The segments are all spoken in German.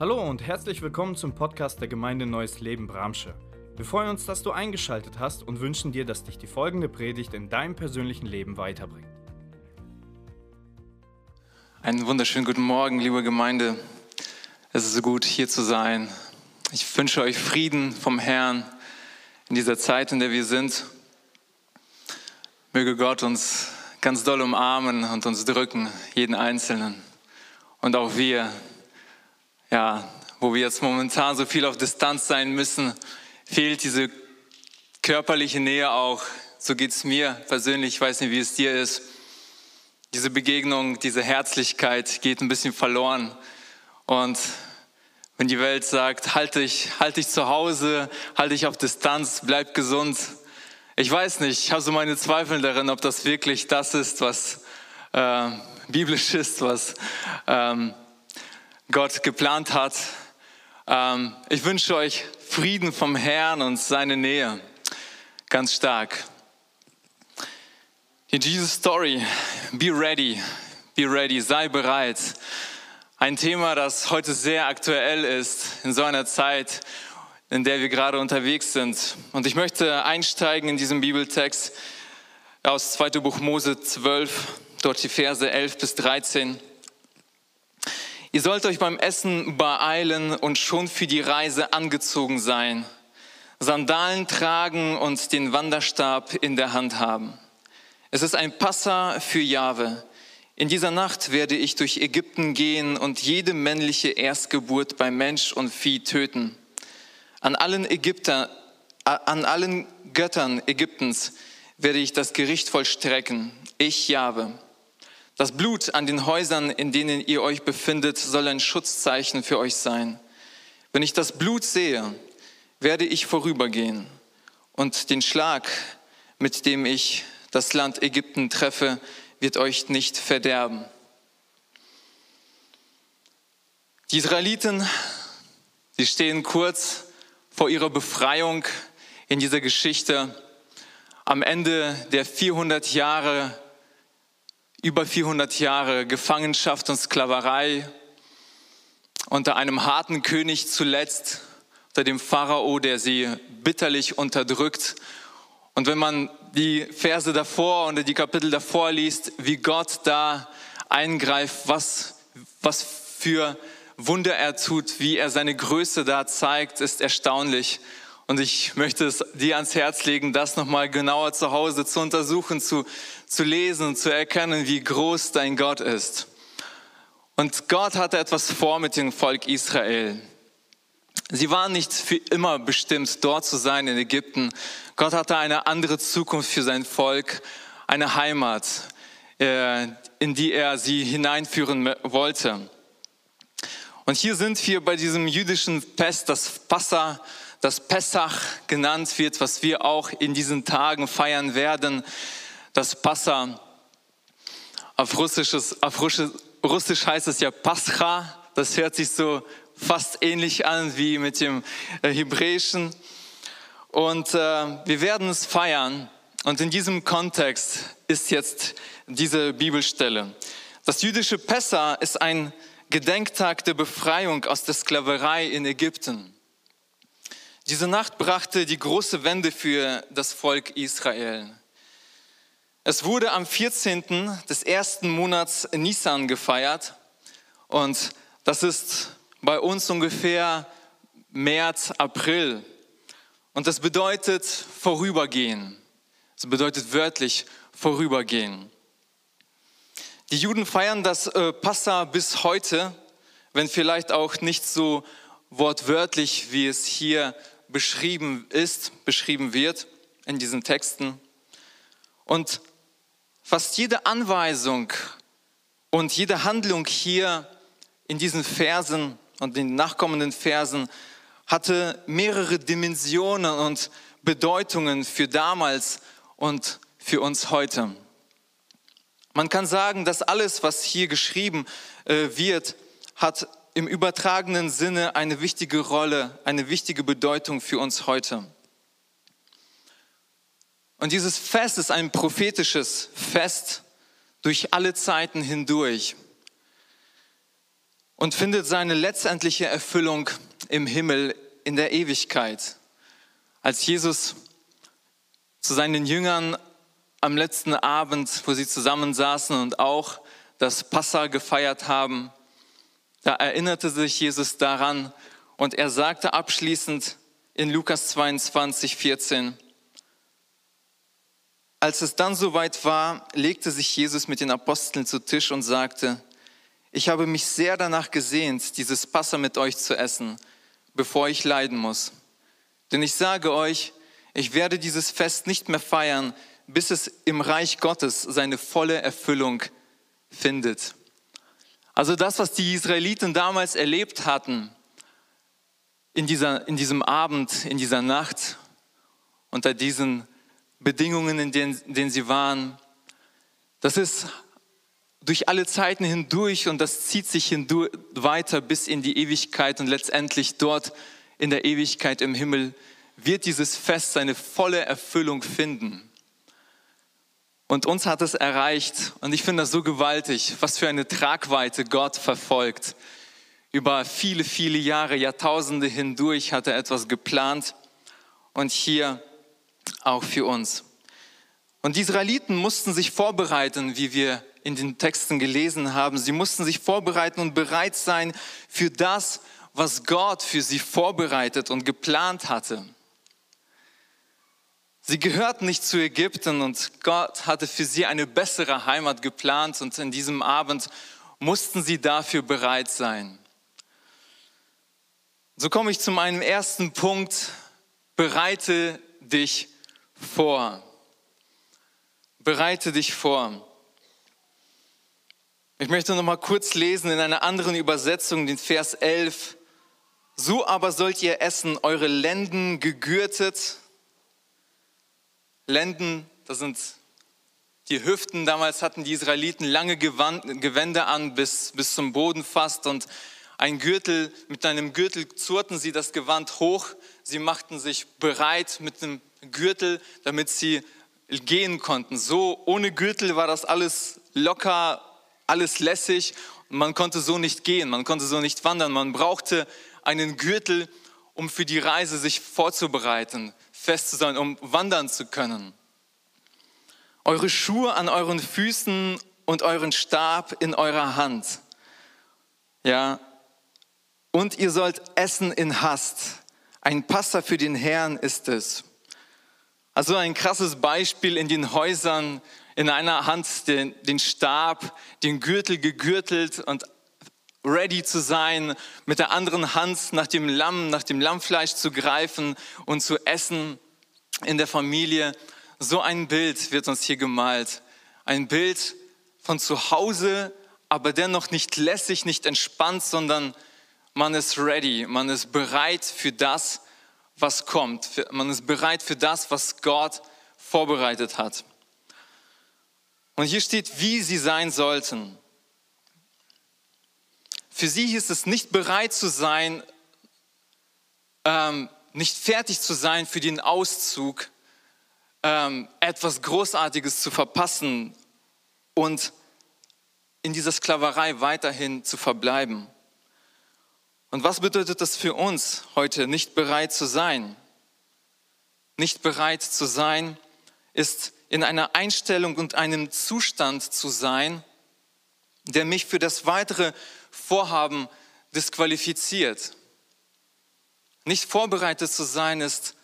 Hallo und herzlich willkommen zum Podcast der Gemeinde Neues Leben Bramsche. Wir freuen uns, dass du eingeschaltet hast und wünschen dir, dass dich die folgende Predigt in deinem persönlichen Leben weiterbringt. Einen wunderschönen guten Morgen, liebe Gemeinde. Es ist so gut, hier zu sein. Ich wünsche euch Frieden vom Herrn in dieser Zeit, in der wir sind. Möge Gott uns ganz doll umarmen und uns drücken, jeden Einzelnen. Und auch wir, ja, wo wir jetzt momentan so viel auf Distanz sein müssen, fehlt diese körperliche Nähe auch. So geht es mir persönlich, ich weiß nicht, wie es dir ist. Diese Begegnung, diese Herzlichkeit geht ein bisschen verloren. Und wenn die Welt sagt, halt dich, halt dich zu Hause, halt dich auf Distanz, bleib gesund. Ich weiß nicht, ich habe so meine Zweifel darin, ob das wirklich das ist, was äh, biblisch ist, was ähm, Gott geplant hat. Ähm, ich wünsche euch Frieden vom Herrn und seine Nähe. Ganz stark. In Jesus Story, be ready, be ready, sei bereit. Ein Thema, das heute sehr aktuell ist in so einer Zeit, in der wir gerade unterwegs sind. Und ich möchte einsteigen in diesem Bibeltext aus 2. Buch Mose 12, dort die Verse 11 bis 13. Ihr sollt euch beim Essen beeilen und schon für die Reise angezogen sein, Sandalen tragen und den Wanderstab in der Hand haben. Es ist ein Passa für Jahwe. In dieser Nacht werde ich durch Ägypten gehen und jede männliche Erstgeburt bei Mensch und Vieh töten. An allen Ägypter, an allen Göttern Ägyptens werde ich das Gericht vollstrecken. Ich Jahwe. Das Blut an den Häusern, in denen ihr euch befindet, soll ein Schutzzeichen für euch sein. Wenn ich das Blut sehe, werde ich vorübergehen und den Schlag, mit dem ich das Land Ägypten treffe, wird euch nicht verderben. Die Israeliten, sie stehen kurz vor ihrer Befreiung in dieser Geschichte am Ende der 400 Jahre über 400 Jahre Gefangenschaft und Sklaverei unter einem harten König zuletzt, unter dem Pharao, der sie bitterlich unterdrückt. Und wenn man die Verse davor und die Kapitel davor liest, wie Gott da eingreift, was, was für Wunder er tut, wie er seine Größe da zeigt, ist erstaunlich. Und ich möchte es dir ans Herz legen, das nochmal genauer zu Hause zu untersuchen, zu, zu lesen und zu erkennen, wie groß dein Gott ist. Und Gott hatte etwas vor mit dem Volk Israel. Sie waren nicht für immer bestimmt, dort zu sein in Ägypten. Gott hatte eine andere Zukunft für sein Volk, eine Heimat, äh, in die er sie hineinführen wollte. Und hier sind wir bei diesem jüdischen Fest, das Passa, das Pessach genannt wird, was wir auch in diesen Tagen feiern werden, das Passa. Auf, Russisches, auf Russisch heißt es ja Pascha, das hört sich so fast ähnlich an wie mit dem äh, Hebräischen. Und äh, wir werden es feiern. Und in diesem Kontext ist jetzt diese Bibelstelle. Das jüdische Pessa ist ein Gedenktag der Befreiung aus der Sklaverei in Ägypten. Diese Nacht brachte die große Wende für das Volk Israel. Es wurde am 14. des ersten Monats Nisan gefeiert und das ist bei uns ungefähr März, April. Und das bedeutet vorübergehen. Das bedeutet wörtlich vorübergehen. Die Juden feiern das äh, Passa bis heute, wenn vielleicht auch nicht so wortwörtlich, wie es hier beschrieben ist, beschrieben wird in diesen Texten. Und fast jede Anweisung und jede Handlung hier in diesen Versen und den nachkommenden Versen hatte mehrere Dimensionen und Bedeutungen für damals und für uns heute. Man kann sagen, dass alles, was hier geschrieben äh, wird, hat im übertragenen Sinne eine wichtige Rolle, eine wichtige Bedeutung für uns heute. Und dieses Fest ist ein prophetisches Fest durch alle Zeiten hindurch. und findet seine letztendliche Erfüllung im Himmel in der Ewigkeit. Als Jesus zu seinen Jüngern am letzten Abend, wo sie zusammensaßen und auch das Passa gefeiert haben, da erinnerte sich Jesus daran und er sagte abschließend in Lukas 22, 14, als es dann soweit war, legte sich Jesus mit den Aposteln zu Tisch und sagte, ich habe mich sehr danach gesehnt, dieses Passa mit euch zu essen, bevor ich leiden muss. Denn ich sage euch, ich werde dieses Fest nicht mehr feiern, bis es im Reich Gottes seine volle Erfüllung findet. Also das, was die Israeliten damals erlebt hatten, in, dieser, in diesem Abend, in dieser Nacht, unter diesen Bedingungen, in denen, in denen sie waren, das ist durch alle Zeiten hindurch und das zieht sich hindurch weiter bis in die Ewigkeit und letztendlich dort in der Ewigkeit im Himmel wird dieses Fest seine volle Erfüllung finden. Und uns hat es erreicht und ich finde das so gewaltig, was für eine Tragweite Gott verfolgt. Über viele, viele Jahre, Jahrtausende hindurch hat er etwas geplant und hier auch für uns. Und die Israeliten mussten sich vorbereiten, wie wir in den Texten gelesen haben. Sie mussten sich vorbereiten und bereit sein für das, was Gott für sie vorbereitet und geplant hatte. Sie gehörten nicht zu Ägypten und Gott hatte für sie eine bessere Heimat geplant und in diesem Abend mussten sie dafür bereit sein. So komme ich zu meinem ersten Punkt. Bereite dich vor. Bereite dich vor. Ich möchte noch mal kurz lesen in einer anderen Übersetzung den Vers 11. So aber sollt ihr essen, eure Lenden gegürtet, Lenden, das sind die Hüften. Damals hatten die Israeliten lange Gewände an, bis, bis zum Boden fast. Und ein Gürtel, mit einem Gürtel zurten sie das Gewand hoch. Sie machten sich bereit mit dem Gürtel, damit sie gehen konnten. So ohne Gürtel war das alles locker, alles lässig. Man konnte so nicht gehen, man konnte so nicht wandern. Man brauchte einen Gürtel, um für die Reise sich vorzubereiten fest zu sein, um wandern zu können. Eure Schuhe an euren Füßen und euren Stab in eurer Hand. Ja, und ihr sollt essen in Hast. Ein Passer für den Herrn ist es. Also ein krasses Beispiel in den Häusern, in einer Hand den, den Stab, den Gürtel gegürtelt und ready zu sein, mit der anderen Hand nach dem Lamm, nach dem Lammfleisch zu greifen und zu essen in der Familie. So ein Bild wird uns hier gemalt. Ein Bild von zu Hause, aber dennoch nicht lässig, nicht entspannt, sondern man ist ready, man ist bereit für das, was kommt. Man ist bereit für das, was Gott vorbereitet hat. Und hier steht, wie sie sein sollten. Für sie hieß es nicht bereit zu sein, ähm, nicht fertig zu sein für den Auszug, ähm, etwas Großartiges zu verpassen und in dieser Sklaverei weiterhin zu verbleiben. Und was bedeutet das für uns heute, nicht bereit zu sein? Nicht bereit zu sein ist in einer Einstellung und einem Zustand zu sein, der mich für das weitere Vorhaben disqualifiziert. Nicht vorbereitet zu sein ist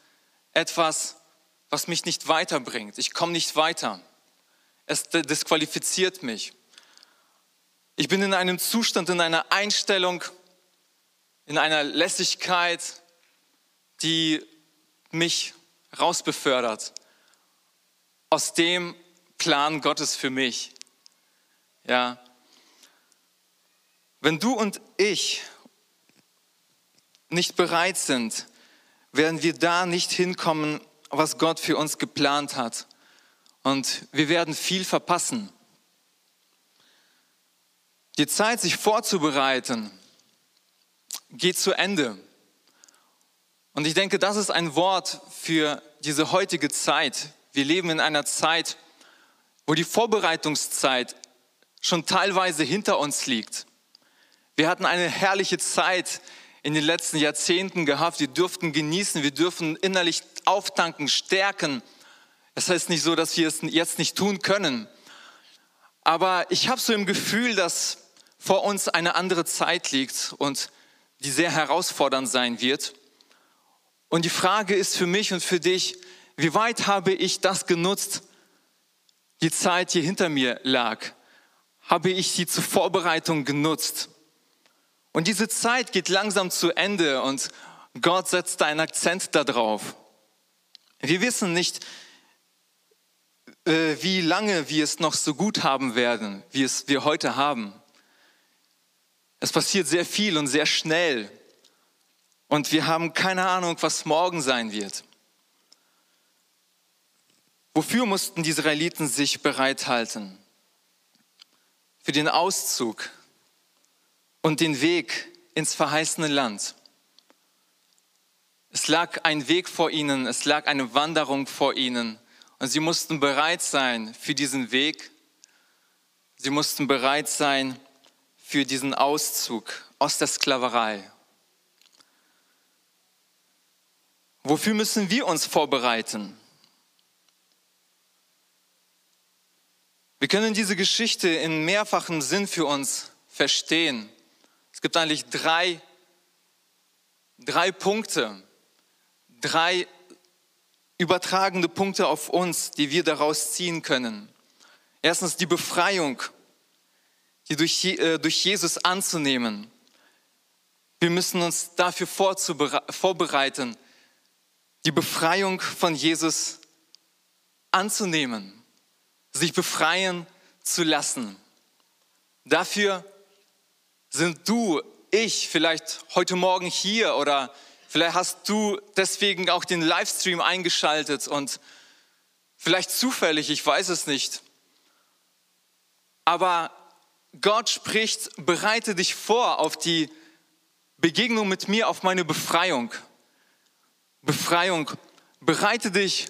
etwas, was mich nicht weiterbringt. Ich komme nicht weiter. Es disqualifiziert mich. Ich bin in einem Zustand, in einer Einstellung, in einer Lässigkeit, die mich rausbefördert aus dem Plan Gottes für mich. Ja, wenn du und ich nicht bereit sind, werden wir da nicht hinkommen, was Gott für uns geplant hat. Und wir werden viel verpassen. Die Zeit, sich vorzubereiten, geht zu Ende. Und ich denke, das ist ein Wort für diese heutige Zeit. Wir leben in einer Zeit, wo die Vorbereitungszeit schon teilweise hinter uns liegt. Wir hatten eine herrliche Zeit in den letzten Jahrzehnten gehabt. Wir durften genießen, wir dürfen innerlich auftanken, stärken. Das heißt nicht so, dass wir es jetzt nicht tun können. Aber ich habe so im Gefühl, dass vor uns eine andere Zeit liegt und die sehr herausfordernd sein wird. Und die Frage ist für mich und für dich, wie weit habe ich das genutzt, die Zeit, die hinter mir lag? Habe ich sie zur Vorbereitung genutzt? Und diese Zeit geht langsam zu Ende und Gott setzt einen Akzent darauf. Wir wissen nicht, äh, wie lange wir es noch so gut haben werden, wie es wir heute haben. Es passiert sehr viel und sehr schnell. Und wir haben keine Ahnung, was morgen sein wird. Wofür mussten die Israeliten sich bereithalten? Für den Auszug und den Weg ins verheißene Land. Es lag ein Weg vor ihnen, es lag eine Wanderung vor ihnen und sie mussten bereit sein für diesen Weg. Sie mussten bereit sein für diesen Auszug aus der Sklaverei. Wofür müssen wir uns vorbereiten? Wir können diese Geschichte in mehrfachem Sinn für uns verstehen. Es gibt eigentlich drei, drei Punkte, drei übertragende Punkte auf uns, die wir daraus ziehen können. Erstens die Befreiung durch, äh, durch Jesus anzunehmen. Wir müssen uns dafür vorbereiten, die Befreiung von Jesus anzunehmen, sich befreien zu lassen. Dafür sind du, ich vielleicht heute Morgen hier oder vielleicht hast du deswegen auch den Livestream eingeschaltet und vielleicht zufällig, ich weiß es nicht. Aber Gott spricht, bereite dich vor auf die Begegnung mit mir, auf meine Befreiung. Befreiung. Bereite dich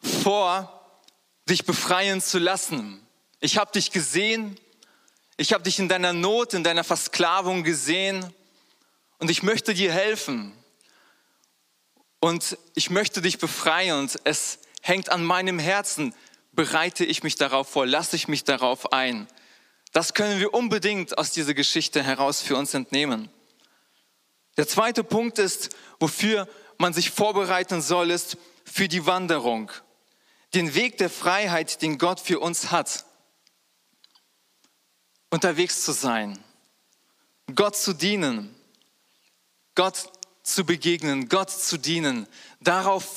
vor, dich befreien zu lassen. Ich habe dich gesehen, ich habe dich in deiner Not, in deiner Versklavung gesehen und ich möchte dir helfen. Und ich möchte dich befreien und es hängt an meinem Herzen. Bereite ich mich darauf vor, lasse ich mich darauf ein. Das können wir unbedingt aus dieser Geschichte heraus für uns entnehmen. Der zweite Punkt ist, wofür man sich vorbereiten soll, ist für die Wanderung. Den Weg der Freiheit, den Gott für uns hat. Unterwegs zu sein, Gott zu dienen, Gott zu begegnen, Gott zu dienen, darauf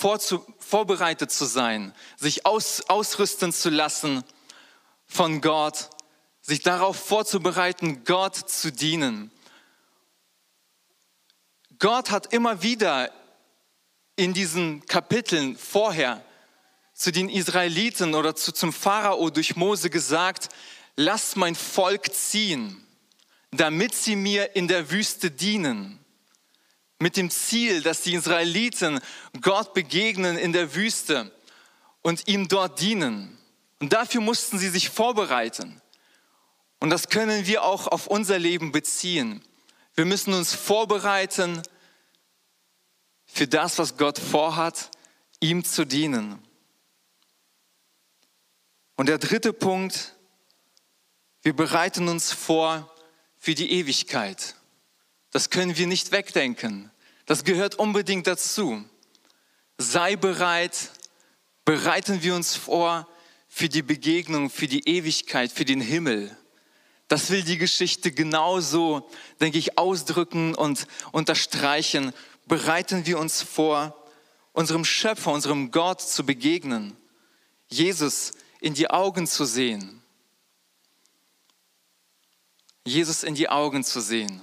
vorbereitet zu sein, sich aus, ausrüsten zu lassen von Gott sich darauf vorzubereiten, Gott zu dienen. Gott hat immer wieder in diesen Kapiteln vorher zu den Israeliten oder zu, zum Pharao durch Mose gesagt, lass mein Volk ziehen, damit sie mir in der Wüste dienen. Mit dem Ziel, dass die Israeliten Gott begegnen in der Wüste und ihm dort dienen. Und dafür mussten sie sich vorbereiten. Und das können wir auch auf unser Leben beziehen. Wir müssen uns vorbereiten für das, was Gott vorhat, ihm zu dienen. Und der dritte Punkt, wir bereiten uns vor für die Ewigkeit. Das können wir nicht wegdenken. Das gehört unbedingt dazu. Sei bereit, bereiten wir uns vor für die Begegnung, für die Ewigkeit, für den Himmel. Das will die Geschichte genauso, denke ich, ausdrücken und unterstreichen. Bereiten wir uns vor, unserem Schöpfer, unserem Gott zu begegnen, Jesus in die Augen zu sehen. Jesus in die Augen zu sehen.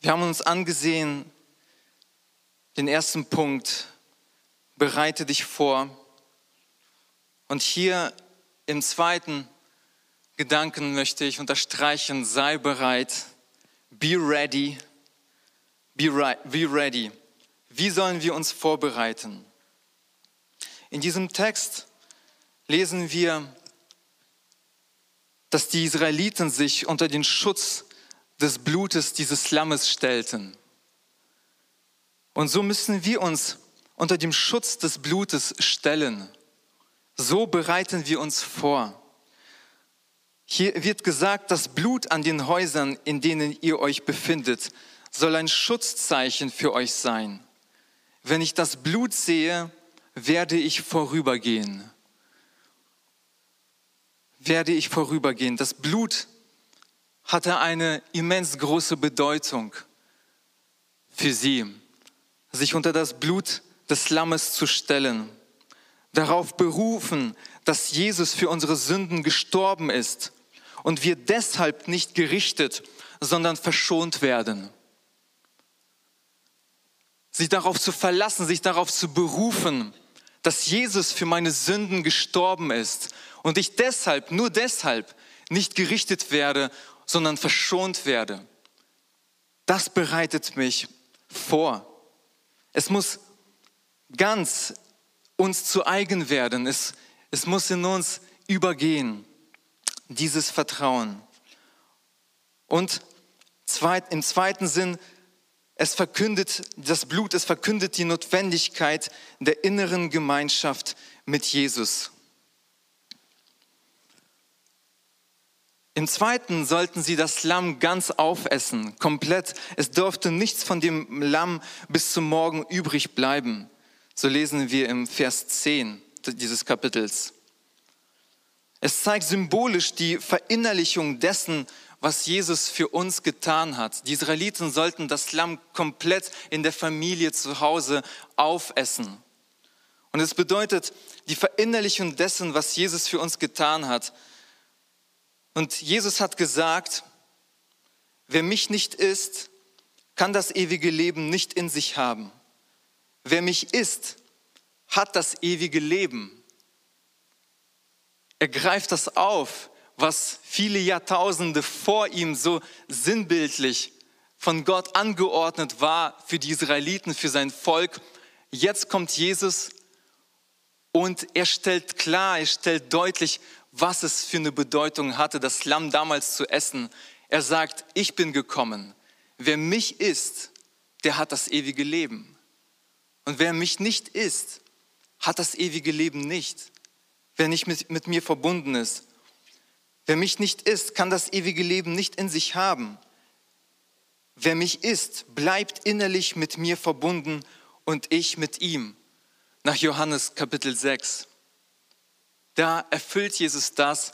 Wir haben uns angesehen, den ersten Punkt, bereite dich vor und hier im zweiten Gedanken möchte ich unterstreichen, sei bereit, be ready, be, be ready. Wie sollen wir uns vorbereiten? In diesem Text lesen wir dass die Israeliten sich unter den Schutz des Blutes dieses Lammes stellten. Und so müssen wir uns unter dem Schutz des Blutes stellen. So bereiten wir uns vor. Hier wird gesagt, das Blut an den Häusern, in denen ihr euch befindet, soll ein Schutzzeichen für euch sein. Wenn ich das Blut sehe, werde ich vorübergehen. Werde ich vorübergehen. Das Blut hatte eine immens große Bedeutung für sie, sich unter das Blut des Lammes zu stellen, darauf berufen, dass Jesus für unsere Sünden gestorben ist und wir deshalb nicht gerichtet, sondern verschont werden. Sich darauf zu verlassen, sich darauf zu berufen, dass Jesus für meine Sünden gestorben ist und ich deshalb, nur deshalb nicht gerichtet werde, sondern verschont werde. Das bereitet mich vor. Es muss ganz uns zu eigen werden. Es, es muss in uns übergehen, dieses Vertrauen. Und zweit, im zweiten Sinn, es verkündet, das Blut, es verkündet die Notwendigkeit der inneren Gemeinschaft mit Jesus. Im zweiten sollten sie das Lamm ganz aufessen, komplett. Es durfte nichts von dem Lamm bis zum Morgen übrig bleiben. So lesen wir im Vers 10 dieses Kapitels. Es zeigt symbolisch die Verinnerlichung dessen, was Jesus für uns getan hat. Die Israeliten sollten das Lamm komplett in der Familie zu Hause aufessen. Und es bedeutet die Verinnerlichung dessen, was Jesus für uns getan hat. Und Jesus hat gesagt, wer mich nicht isst, kann das ewige Leben nicht in sich haben. Wer mich isst, hat das ewige Leben. Er greift das auf, was viele Jahrtausende vor ihm so sinnbildlich von Gott angeordnet war für die Israeliten, für sein Volk. Jetzt kommt Jesus und er stellt klar, er stellt deutlich, was es für eine Bedeutung hatte, das Lamm damals zu essen. Er sagt, ich bin gekommen. Wer mich isst, der hat das ewige Leben. Und wer mich nicht isst, hat das ewige Leben nicht. Wer nicht mit, mit mir verbunden ist. Wer mich nicht isst, kann das ewige Leben nicht in sich haben. Wer mich isst, bleibt innerlich mit mir verbunden und ich mit ihm. Nach Johannes Kapitel 6. Da erfüllt Jesus das,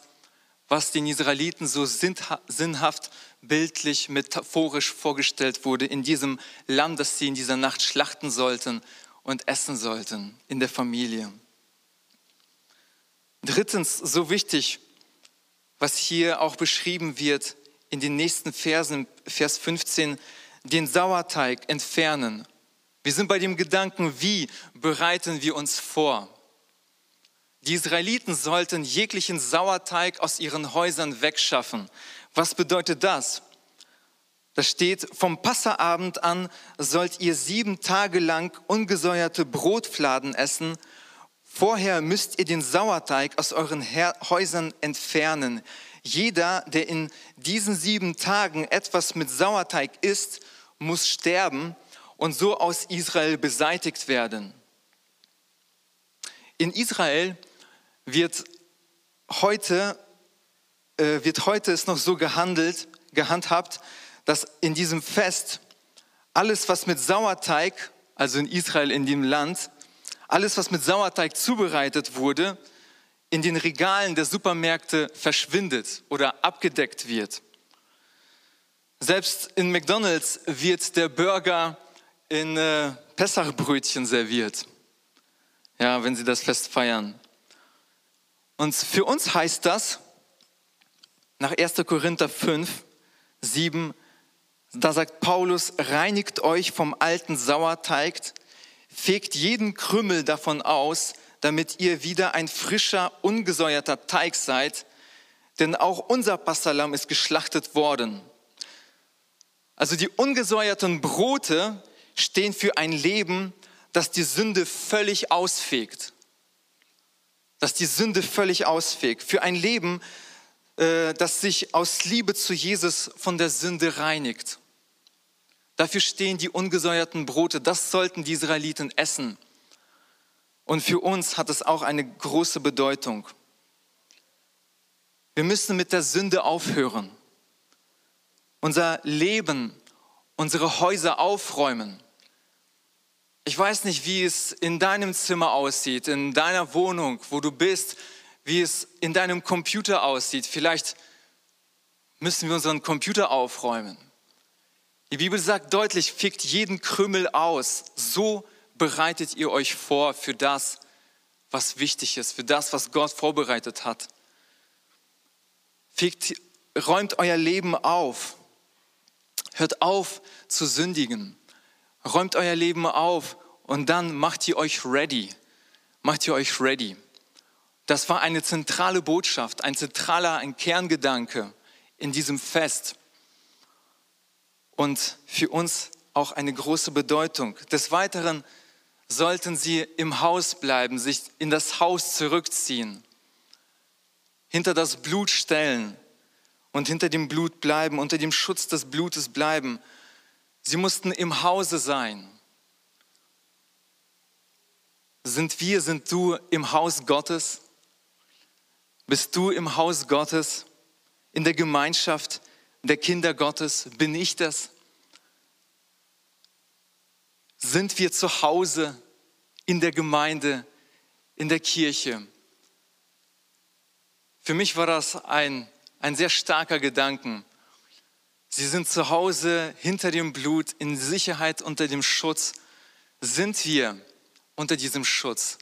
was den Israeliten so sinnhaft, bildlich, metaphorisch vorgestellt wurde in diesem Lamm, das sie in dieser Nacht schlachten sollten und essen sollten in der Familie. Drittens, so wichtig, was hier auch beschrieben wird in den nächsten Versen, Vers 15, den Sauerteig entfernen. Wir sind bei dem Gedanken, wie bereiten wir uns vor? Die Israeliten sollten jeglichen Sauerteig aus ihren Häusern wegschaffen. Was bedeutet das? Da steht, vom Passaabend an sollt ihr sieben Tage lang ungesäuerte Brotfladen essen. Vorher müsst ihr den Sauerteig aus euren Häusern entfernen. Jeder, der in diesen sieben Tagen etwas mit Sauerteig isst, muss sterben und so aus Israel beseitigt werden. In Israel wird heute, äh, wird heute es noch so gehandelt, gehandhabt, dass in diesem Fest alles, was mit Sauerteig, also in Israel, in dem Land, alles, was mit Sauerteig zubereitet wurde, in den Regalen der Supermärkte verschwindet oder abgedeckt wird. Selbst in McDonald's wird der Burger in äh, Pessachbrötchen serviert. Ja, wenn sie das Fest feiern. Und für uns heißt das, nach 1. Korinther 5, 7, da sagt Paulus, reinigt euch vom alten Sauerteig, fegt jeden Krümmel davon aus, damit ihr wieder ein frischer, ungesäuerter Teig seid, denn auch unser Passalam ist geschlachtet worden. Also die ungesäuerten Brote stehen für ein Leben, das die Sünde völlig ausfegt. Das die Sünde völlig ausfegt. Für ein Leben, äh, das sich aus Liebe zu Jesus von der Sünde reinigt. Dafür stehen die ungesäuerten Brote. Das sollten die Israeliten essen. Und für uns hat es auch eine große Bedeutung. Wir müssen mit der Sünde aufhören. Unser Leben, unsere Häuser aufräumen. Ich weiß nicht, wie es in deinem Zimmer aussieht, in deiner Wohnung, wo du bist, wie es in deinem Computer aussieht. Vielleicht müssen wir unseren Computer aufräumen. Die Bibel sagt deutlich, fickt jeden Krümmel aus. So bereitet ihr euch vor für das, was wichtig ist, für das, was Gott vorbereitet hat. Fickt, räumt euer Leben auf. Hört auf zu sündigen. Räumt euer Leben auf und dann macht ihr euch ready. Macht ihr euch ready. Das war eine zentrale Botschaft, ein zentraler, ein Kerngedanke in diesem Fest. Und für uns auch eine große Bedeutung. Des Weiteren sollten sie im Haus bleiben, sich in das Haus zurückziehen, hinter das Blut stellen und hinter dem Blut bleiben, unter dem Schutz des Blutes bleiben. Sie mussten im Hause sein. Sind wir, sind du im Haus Gottes? Bist du im Haus Gottes, in der Gemeinschaft der Kinder Gottes? Bin ich das? Sind wir zu Hause in der Gemeinde, in der Kirche? Für mich war das ein, ein sehr starker Gedanken. Sie sind zu Hause hinter dem Blut, in Sicherheit unter dem Schutz. Sind wir unter diesem Schutz?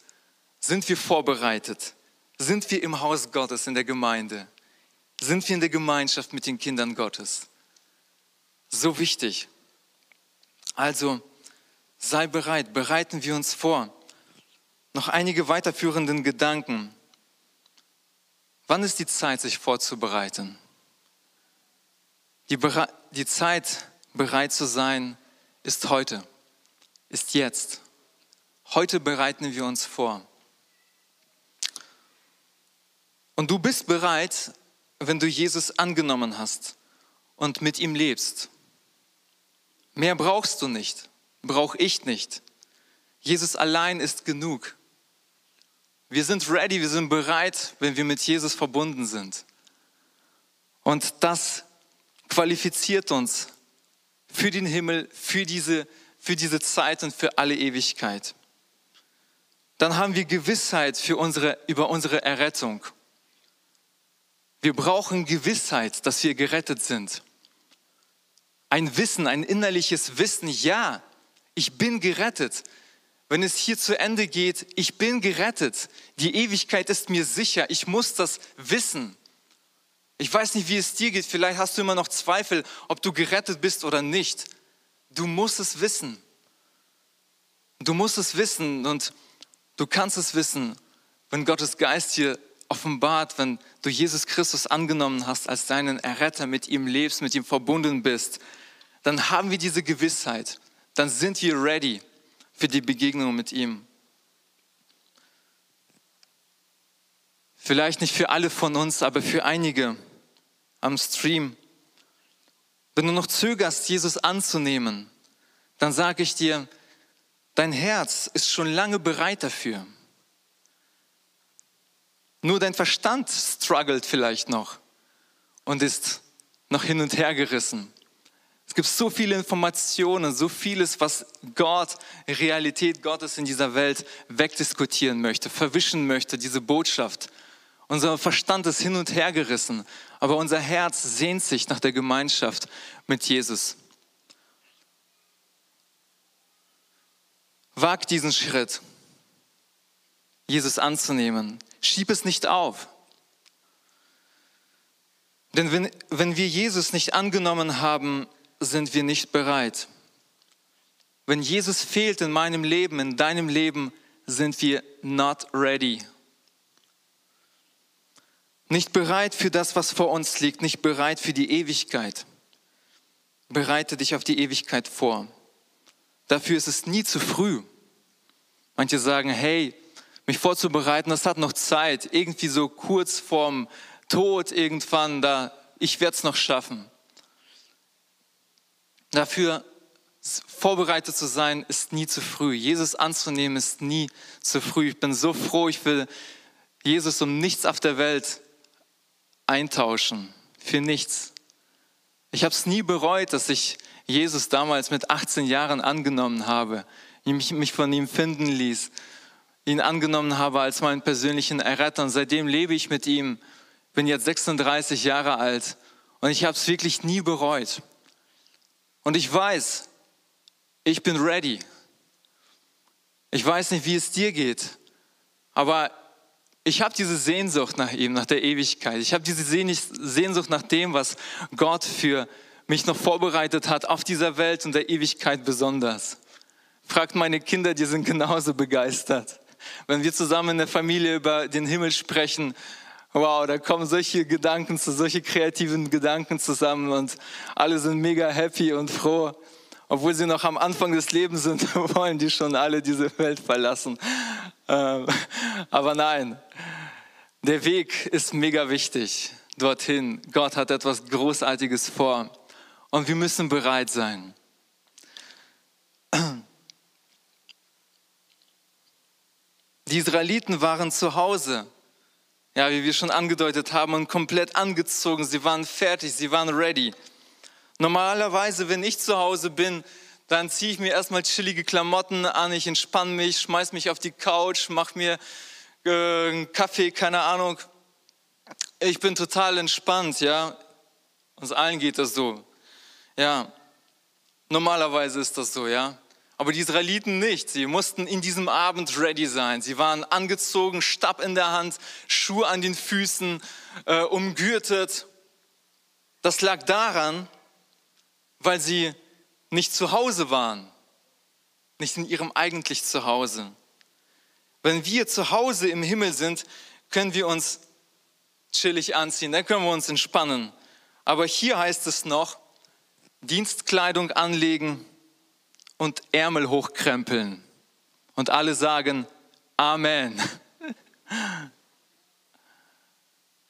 Sind wir vorbereitet? Sind wir im Haus Gottes, in der Gemeinde? Sind wir in der Gemeinschaft mit den Kindern Gottes? So wichtig. Also sei bereit, bereiten wir uns vor. Noch einige weiterführenden Gedanken. Wann ist die Zeit, sich vorzubereiten? Die, die Zeit, bereit zu sein, ist heute, ist jetzt. Heute bereiten wir uns vor. Und du bist bereit, wenn du Jesus angenommen hast und mit ihm lebst. Mehr brauchst du nicht, brauche ich nicht. Jesus allein ist genug. Wir sind ready, wir sind bereit, wenn wir mit Jesus verbunden sind. Und das qualifiziert uns für den Himmel, für diese, für diese Zeit und für alle Ewigkeit. Dann haben wir Gewissheit für unsere, über unsere Errettung. Wir brauchen Gewissheit, dass wir gerettet sind. Ein Wissen, ein innerliches Wissen, ja, ich bin gerettet. Wenn es hier zu Ende geht, ich bin gerettet. Die Ewigkeit ist mir sicher. Ich muss das wissen. Ich weiß nicht, wie es dir geht. Vielleicht hast du immer noch Zweifel, ob du gerettet bist oder nicht. Du musst es wissen. Du musst es wissen und du kannst es wissen, wenn Gottes Geist hier offenbart, wenn du Jesus Christus angenommen hast als deinen Erretter, mit ihm lebst, mit ihm verbunden bist, dann haben wir diese Gewissheit. Dann sind wir ready für die Begegnung mit ihm. Vielleicht nicht für alle von uns, aber für einige am Stream. Wenn du noch zögerst, Jesus anzunehmen, dann sage ich dir, dein Herz ist schon lange bereit dafür. Nur dein Verstand struggelt vielleicht noch und ist noch hin und her gerissen. Es gibt so viele Informationen, so vieles, was Gott, Realität Gottes in dieser Welt wegdiskutieren möchte, verwischen möchte, diese Botschaft. Unser Verstand ist hin und her gerissen, aber unser Herz sehnt sich nach der Gemeinschaft mit Jesus. Wag diesen Schritt, Jesus anzunehmen. Schieb es nicht auf. Denn wenn, wenn wir Jesus nicht angenommen haben, sind wir nicht bereit. Wenn Jesus fehlt in meinem Leben, in deinem Leben, sind wir not ready. Nicht bereit für das, was vor uns liegt, nicht bereit für die Ewigkeit. Bereite dich auf die Ewigkeit vor. Dafür ist es nie zu früh. Manche sagen, hey, mich vorzubereiten, das hat noch Zeit, irgendwie so kurz vorm Tod irgendwann, da ich werde es noch schaffen. Dafür vorbereitet zu sein, ist nie zu früh. Jesus anzunehmen, ist nie zu früh. Ich bin so froh, ich will Jesus um nichts auf der Welt eintauschen. Für nichts. Ich habe es nie bereut, dass ich Jesus damals mit 18 Jahren angenommen habe, mich, mich von ihm finden ließ, ihn angenommen habe als meinen persönlichen Erretter. Und seitdem lebe ich mit ihm, bin jetzt 36 Jahre alt und ich habe es wirklich nie bereut. Und ich weiß, ich bin ready. Ich weiß nicht, wie es dir geht, aber ich habe diese Sehnsucht nach ihm, nach der Ewigkeit. Ich habe diese Sehnsucht nach dem, was Gott für mich noch vorbereitet hat auf dieser Welt und der Ewigkeit besonders. Fragt meine Kinder, die sind genauso begeistert. Wenn wir zusammen in der Familie über den Himmel sprechen, wow, da kommen solche Gedanken, solche kreativen Gedanken zusammen und alle sind mega happy und froh. Obwohl sie noch am Anfang des Lebens sind, wollen die schon alle diese Welt verlassen. Ähm, aber nein, der Weg ist mega wichtig dorthin. Gott hat etwas Großartiges vor und wir müssen bereit sein. Die Israeliten waren zu Hause, ja, wie wir schon angedeutet haben, und komplett angezogen. Sie waren fertig, sie waren ready. Normalerweise, wenn ich zu Hause bin, dann ziehe ich mir erstmal chillige Klamotten an, ich entspanne mich, schmeiß mich auf die Couch, mach mir äh, einen Kaffee, keine Ahnung. Ich bin total entspannt, ja. Uns allen geht das so. Ja, normalerweise ist das so, ja. Aber die Israeliten nicht. Sie mussten in diesem Abend ready sein. Sie waren angezogen, Stab in der Hand, Schuhe an den Füßen, äh, umgürtet. Das lag daran, weil sie nicht zu Hause waren, nicht in ihrem eigentlich Zuhause. Wenn wir zu Hause im Himmel sind, können wir uns chillig anziehen, dann können wir uns entspannen. Aber hier heißt es noch, Dienstkleidung anlegen und Ärmel hochkrempeln. Und alle sagen Amen.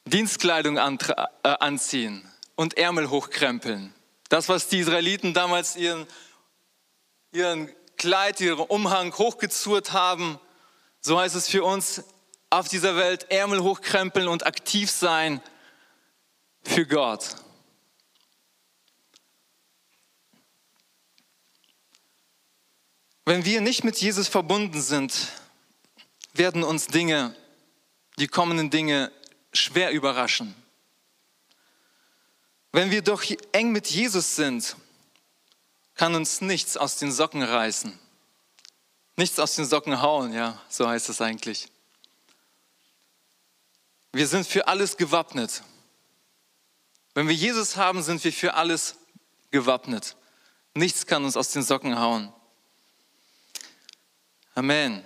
Dienstkleidung äh, anziehen und Ärmel hochkrempeln. Das, was die Israeliten damals ihren, ihren Kleid, ihren Umhang hochgezurrt haben, so heißt es für uns auf dieser Welt, Ärmel hochkrempeln und aktiv sein für Gott. Wenn wir nicht mit Jesus verbunden sind, werden uns Dinge, die kommenden Dinge schwer überraschen. Wenn wir doch eng mit Jesus sind, kann uns nichts aus den Socken reißen. Nichts aus den Socken hauen, ja, so heißt es eigentlich. Wir sind für alles gewappnet. Wenn wir Jesus haben, sind wir für alles gewappnet. Nichts kann uns aus den Socken hauen. Amen.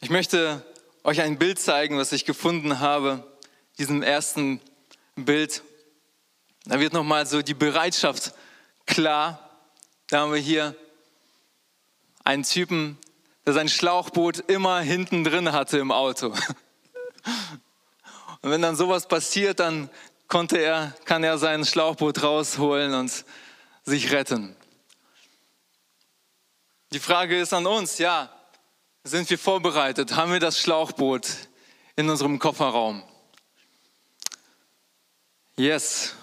Ich möchte euch ein Bild zeigen, was ich gefunden habe, diesem ersten Bild. Da wird nochmal so die Bereitschaft klar. Da haben wir hier einen Typen, der sein Schlauchboot immer hinten drin hatte im Auto. Und wenn dann sowas passiert, dann konnte er, kann er sein Schlauchboot rausholen und sich retten. Die Frage ist an uns, ja, sind wir vorbereitet? Haben wir das Schlauchboot in unserem Kofferraum? Yes.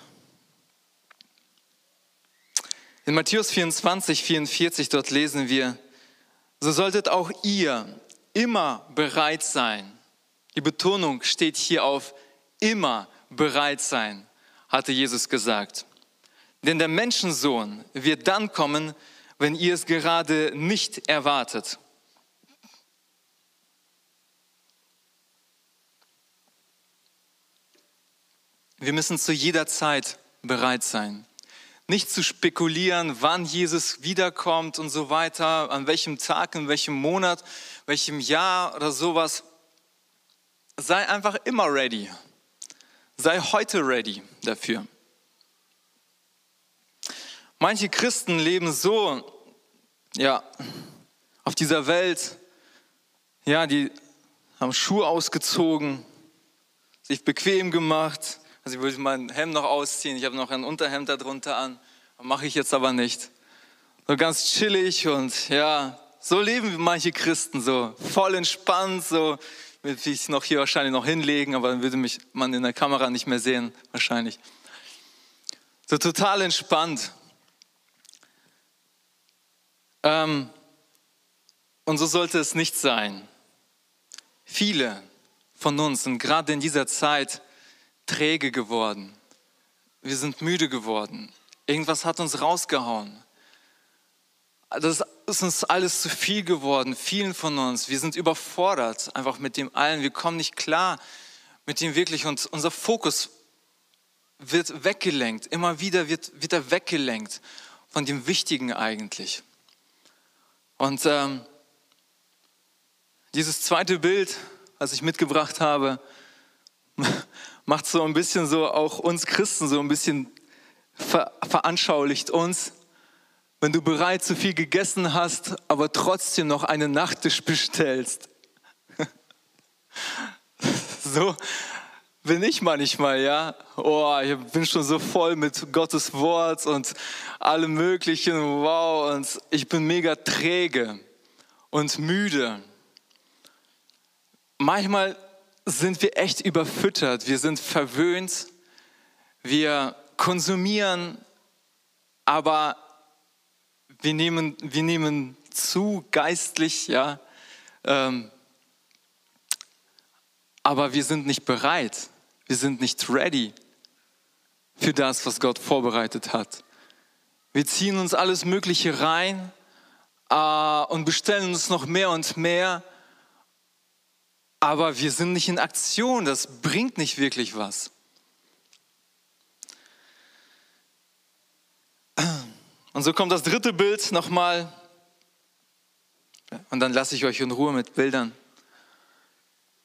In Matthäus 24, 44, dort lesen wir, so solltet auch ihr immer bereit sein. Die Betonung steht hier auf immer bereit sein, hatte Jesus gesagt. Denn der Menschensohn wird dann kommen, wenn ihr es gerade nicht erwartet. Wir müssen zu jeder Zeit bereit sein. Nicht zu spekulieren, wann Jesus wiederkommt und so weiter, an welchem Tag, in welchem Monat, welchem Jahr oder sowas. Sei einfach immer ready. Sei heute ready dafür. Manche Christen leben so, ja, auf dieser Welt, ja, die haben Schuhe ausgezogen, sich bequem gemacht, Also ich würde mein Hemd noch ausziehen, ich habe noch ein Unterhemd darunter an, mache ich jetzt aber nicht. So ganz chillig und ja, so leben manche Christen so, voll entspannt, so will ich noch hier wahrscheinlich noch hinlegen, aber dann würde mich man in der Kamera nicht mehr sehen, wahrscheinlich. So total entspannt. Ähm, und so sollte es nicht sein. Viele von uns sind gerade in dieser Zeit träge geworden. Wir sind müde geworden. Irgendwas hat uns rausgehauen. Das ist uns alles zu viel geworden, vielen von uns. Wir sind überfordert einfach mit dem allen. Wir kommen nicht klar mit dem wirklich und unser Fokus wird weggelenkt. Immer wieder wird, wird er weggelenkt von dem Wichtigen eigentlich. Und ähm, dieses zweite Bild, was ich mitgebracht habe, macht so ein bisschen so auch uns Christen so ein bisschen ver veranschaulicht uns, wenn du bereits zu viel gegessen hast, aber trotzdem noch einen Nachtisch bestellst. so bin ich manchmal, ja. Oh, ich bin schon so voll mit Gottes Wort und allem Möglichen, wow, und ich bin mega träge und müde. Manchmal sind wir echt überfüttert, wir sind verwöhnt, wir konsumieren, aber wir nehmen, wir nehmen zu geistlich, ja, ähm, aber wir sind nicht bereit, wir sind nicht ready für das, was Gott vorbereitet hat. Wir ziehen uns alles Mögliche rein äh, und bestellen uns noch mehr und mehr aber wir sind nicht in Aktion, das bringt nicht wirklich was. Und so kommt das dritte Bild nochmal. Und dann lasse ich euch in Ruhe mit Bildern.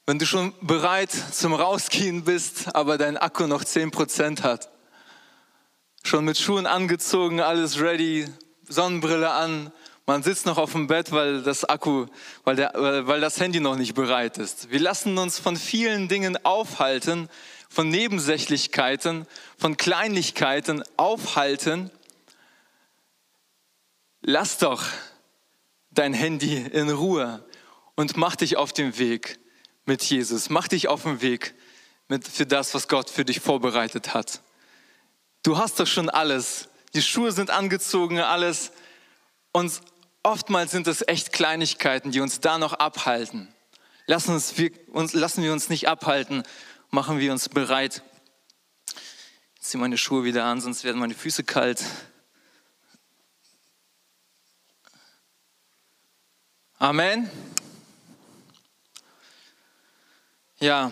Wenn du schon bereit zum Rausgehen bist, aber dein Akku noch 10% hat, schon mit Schuhen angezogen, alles ready, Sonnenbrille an, man sitzt noch auf dem Bett, weil das Akku, weil, der, weil das Handy noch nicht bereit ist. Wir lassen uns von vielen Dingen aufhalten, von Nebensächlichkeiten, von Kleinigkeiten aufhalten. Lass doch dein Handy in Ruhe und mach dich auf den Weg mit Jesus. Mach dich auf den Weg mit, für das, was Gott für dich vorbereitet hat. Du hast doch schon alles. Die Schuhe sind angezogen, alles. Und oftmals sind es echt Kleinigkeiten, die uns da noch abhalten. Lassen, uns, wir, uns, lassen wir uns nicht abhalten, machen wir uns bereit. Ich ziehe meine Schuhe wieder an, sonst werden meine Füße kalt. Amen. Ja,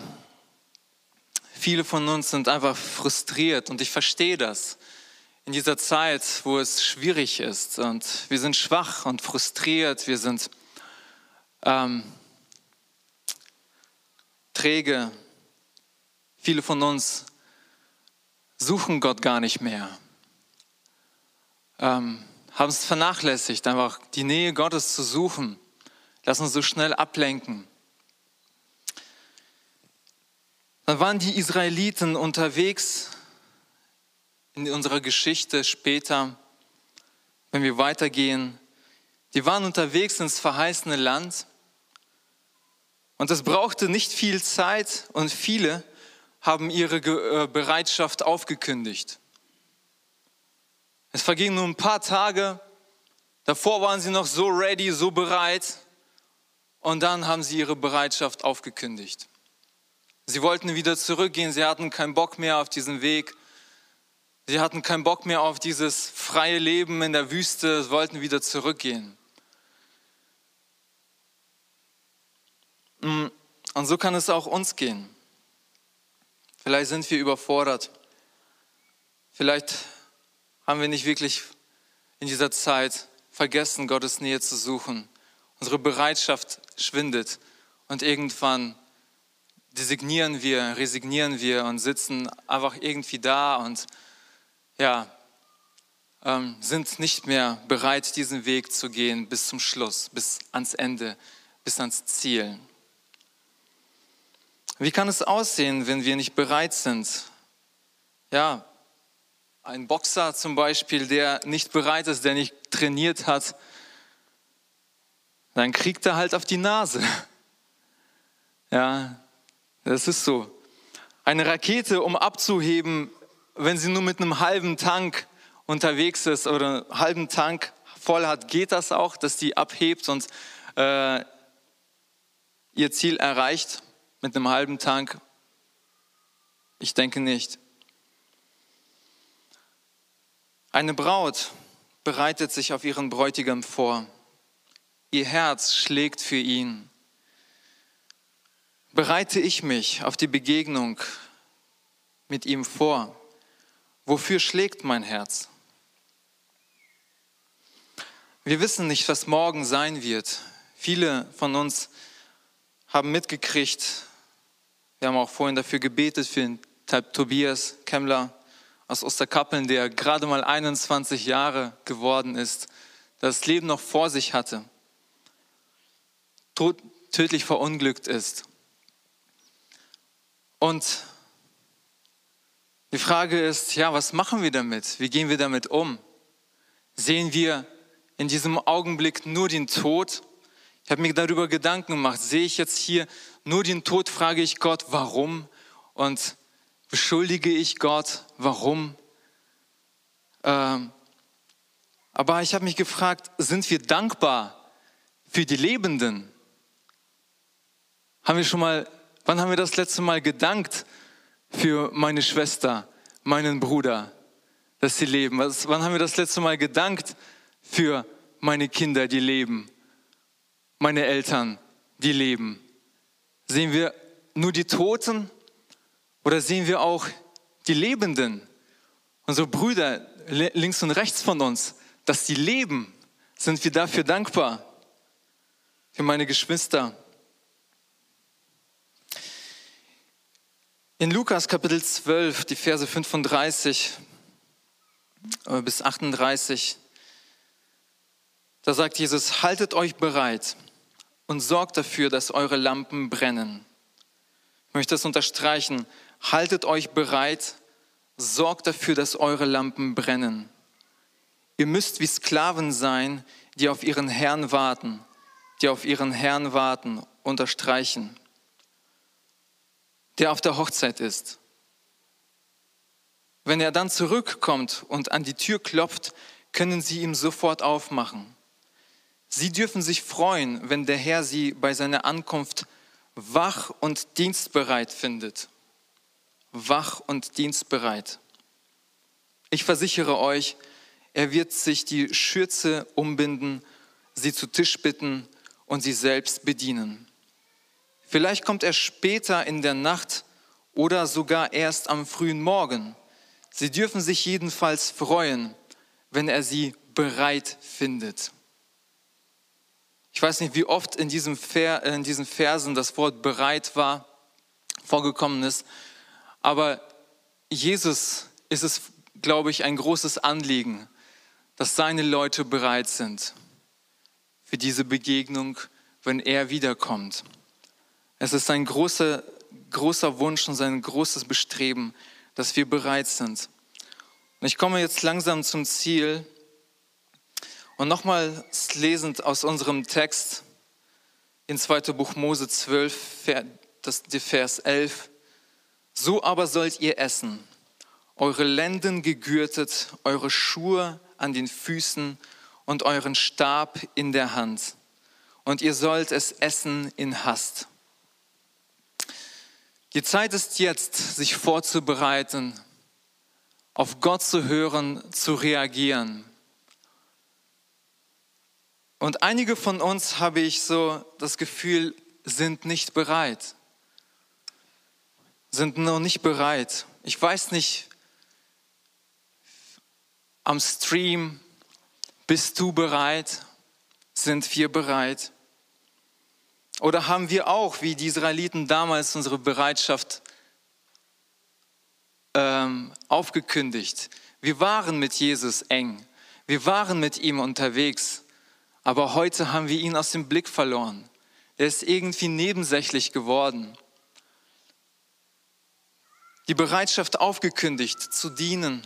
viele von uns sind einfach frustriert und ich verstehe das in dieser Zeit, wo es schwierig ist und wir sind schwach und frustriert, wir sind ähm, träge. Viele von uns suchen Gott gar nicht mehr, ähm, haben es vernachlässigt, einfach die Nähe Gottes zu suchen, lassen uns so schnell ablenken. Dann waren die Israeliten unterwegs in unserer Geschichte später, wenn wir weitergehen. Die waren unterwegs ins verheißene Land und es brauchte nicht viel Zeit und viele haben ihre äh, Bereitschaft aufgekündigt. Es vergingen nur ein paar Tage, davor waren sie noch so ready, so bereit und dann haben sie ihre Bereitschaft aufgekündigt. Sie wollten wieder zurückgehen, sie hatten keinen Bock mehr auf diesen Weg Sie hatten keinen Bock mehr auf dieses freie Leben in der Wüste, wollten wieder zurückgehen. Mm, und so kann es auch uns gehen. Vielleicht sind wir überfordert. Vielleicht haben wir nicht wirklich in dieser Zeit vergessen, Gottes Nähe zu suchen. Unsere Bereitschaft schwindet und irgendwann designieren wir, resignieren wir und sitzen einfach irgendwie da und ja, ähm, sind nicht mehr bereit, diesen Weg zu gehen bis zum Schluss, bis ans Ende, bis ans Ziel. Wie kann es aussehen, wenn wir nicht bereit sind, ja, ein Boxer zum Beispiel, der nicht bereit ist, der nicht trainiert hat, dann kriegt er halt auf die Nase. Ja, das ist so. Eine Rakete, um abzuheben, wenn sie nur mit einem halben Tank unterwegs ist oder einen halben Tank voll hat, geht das auch, dass die abhebt und äh, ihr Ziel erreicht mit einem halben Tank? Ich denke nicht. Eine Braut bereitet sich auf ihren Bräutigam vor. Ihr Herz schlägt für ihn. Bereite ich mich auf die Begegnung mit ihm vor? Wofür schlägt mein Herz? Wir wissen nicht, was morgen sein wird. Viele von uns haben mitgekriegt, wir haben auch vorhin dafür gebetet, für den Tobias Kemmler aus Osterkappeln, der gerade mal 21 Jahre geworden ist, das Leben noch vor sich hatte, tödlich verunglückt ist. Und die Frage ist, ja, was machen wir damit? Wie gehen wir damit um? Sehen wir in diesem Augenblick nur den Tod? Ich habe mir darüber Gedanken gemacht, sehe ich jetzt hier nur den Tod, frage ich Gott, warum? Und beschuldige ich Gott, warum? Ähm, aber ich habe mich gefragt, sind wir dankbar für die Lebenden? Haben wir schon mal, wann haben wir das letzte Mal gedankt für meine Schwester, meinen Bruder, dass sie leben? Was, wann haben wir das letzte Mal gedankt für meine Kinder, die leben? Meine Eltern, die leben? Sehen wir nur die Toten oder sehen wir auch die Lebenden, unsere Brüder links und rechts von uns, dass sie leben? Sind wir dafür dankbar? Für meine Geschwister. In Lukas Kapitel 12, die Verse 35 äh, bis 38, da sagt Jesus, haltet euch bereit und sorgt dafür, dass eure Lampen brennen. Ich möchte das unterstreichen. Haltet euch bereit, sorgt dafür, dass eure Lampen brennen. Ihr müsst wie Sklaven sein, die auf ihren Herrn warten, die auf ihren Herrn warten, unterstreichen, der auf der Hochzeit ist. Wenn er dann zurückkommt und an die Tür klopft, können sie ihm sofort aufmachen. Sie dürfen sich freuen, wenn der Herr sie bei seiner Ankunft wach und dienstbereit findet. Wach und dienstbereit. Ich versichere euch, er wird sich die Schürze umbinden, sie zu Tisch bitten und sie selbst bedienen. Vielleicht kommt er später in der Nacht oder sogar erst am frühen Morgen. Sie dürfen sich jedenfalls freuen, wenn er sie bereit findet. Ich weiß nicht, wie oft in, diesem Ver, in diesen Versen das Wort bereit war, vorgekommen ist, aber Jesus ist es, glaube ich, ein großes Anliegen, dass seine Leute bereit sind für diese Begegnung, wenn er wiederkommt. Es ist ein großer, großer Wunsch und sein großes Bestreben, dass wir bereit sind. Und ich komme jetzt langsam zum Ziel. Und nochmals lesend aus unserem Text in 2. Buch Mose 12, das, Vers 11. So aber sollt ihr essen, eure Lenden gegürtet, eure Schuhe an den Füßen und euren Stab in der Hand. Und ihr sollt es essen in Hast. Die Zeit ist jetzt, sich vorzubereiten, auf Gott zu hören, zu reagieren. Und einige von uns, habe ich so das Gefühl, sind nicht bereit. Sind noch nicht bereit. Ich weiß nicht, am Stream, bist du bereit? Sind wir bereit? Oder haben wir auch, wie die Israeliten damals, unsere Bereitschaft ähm, aufgekündigt? Wir waren mit Jesus eng. Wir waren mit ihm unterwegs. Aber heute haben wir ihn aus dem Blick verloren. Er ist irgendwie nebensächlich geworden. die Bereitschaft aufgekündigt, zu dienen,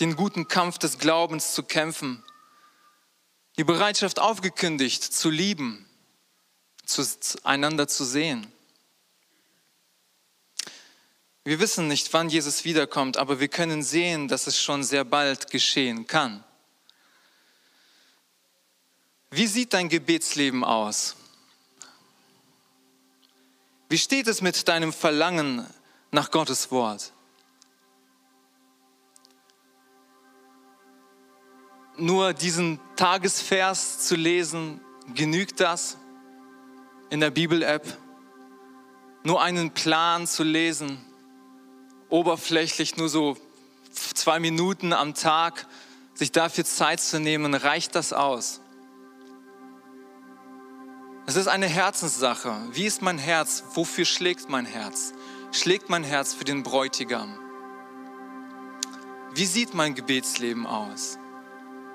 den guten Kampf des Glaubens zu kämpfen, die Bereitschaft aufgekündigt, zu lieben, einander zu sehen. Wir wissen nicht, wann Jesus wiederkommt, aber wir können sehen, dass es schon sehr bald geschehen kann. Wie sieht dein Gebetsleben aus? Wie steht es mit deinem Verlangen nach Gottes Wort? Nur diesen Tagesvers zu lesen, genügt das in der Bibel-App? Nur einen Plan zu lesen, oberflächlich nur so zwei Minuten am Tag, sich dafür Zeit zu nehmen, reicht das aus? Es ist eine Herzenssache. Wie ist mein Herz? Wofür schlägt mein Herz? Schlägt mein Herz für den Bräutigam? Wie sieht mein Gebetsleben aus?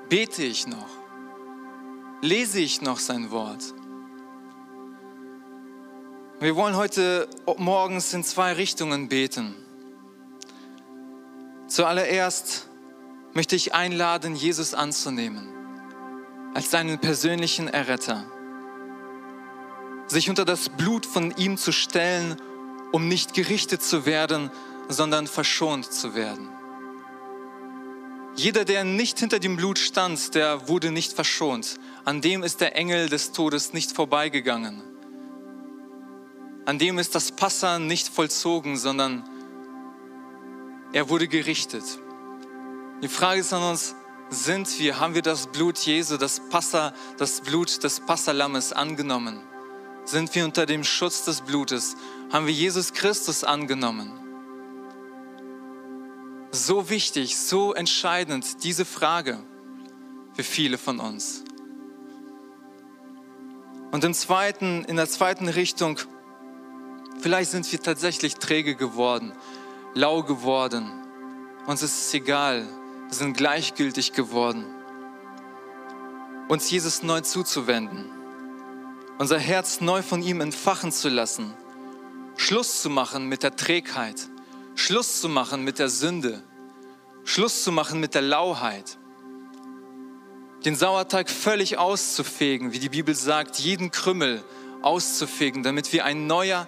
Bete ich noch? Lese ich noch sein Wort? Wir wollen heute morgens in zwei Richtungen beten. Zuallererst möchte ich einladen, Jesus anzunehmen als seinen persönlichen Erretter, sich unter das Blut von ihm zu stellen, um nicht gerichtet zu werden, sondern verschont zu werden. Jeder, der nicht hinter dem Blut stand, der wurde nicht verschont. An dem ist der Engel des Todes nicht vorbeigegangen. An dem ist das Passa nicht vollzogen, sondern er wurde gerichtet. Die Frage ist an uns, sind wir, haben wir das Blut Jesu, das Passa, das Blut des Passalammes angenommen? Sind wir unter dem Schutz des Blutes? Haben wir Jesus Christus angenommen? So wichtig, so entscheidend diese Frage für viele von uns. Und im zweiten, in der zweiten Richtung, vielleicht sind wir tatsächlich träge geworden lau geworden. Uns ist es egal. Wir sind gleichgültig geworden. Uns Jesus neu zuzuwenden. Unser Herz neu von ihm entfachen zu lassen. Schluss zu machen mit der Trägheit. Schluss zu machen mit der Sünde. Schluss zu machen mit der Lauheit. Den Sauerteig völlig auszufegen, wie die Bibel sagt, jeden Krümmel auszufegen, damit wir ein neuer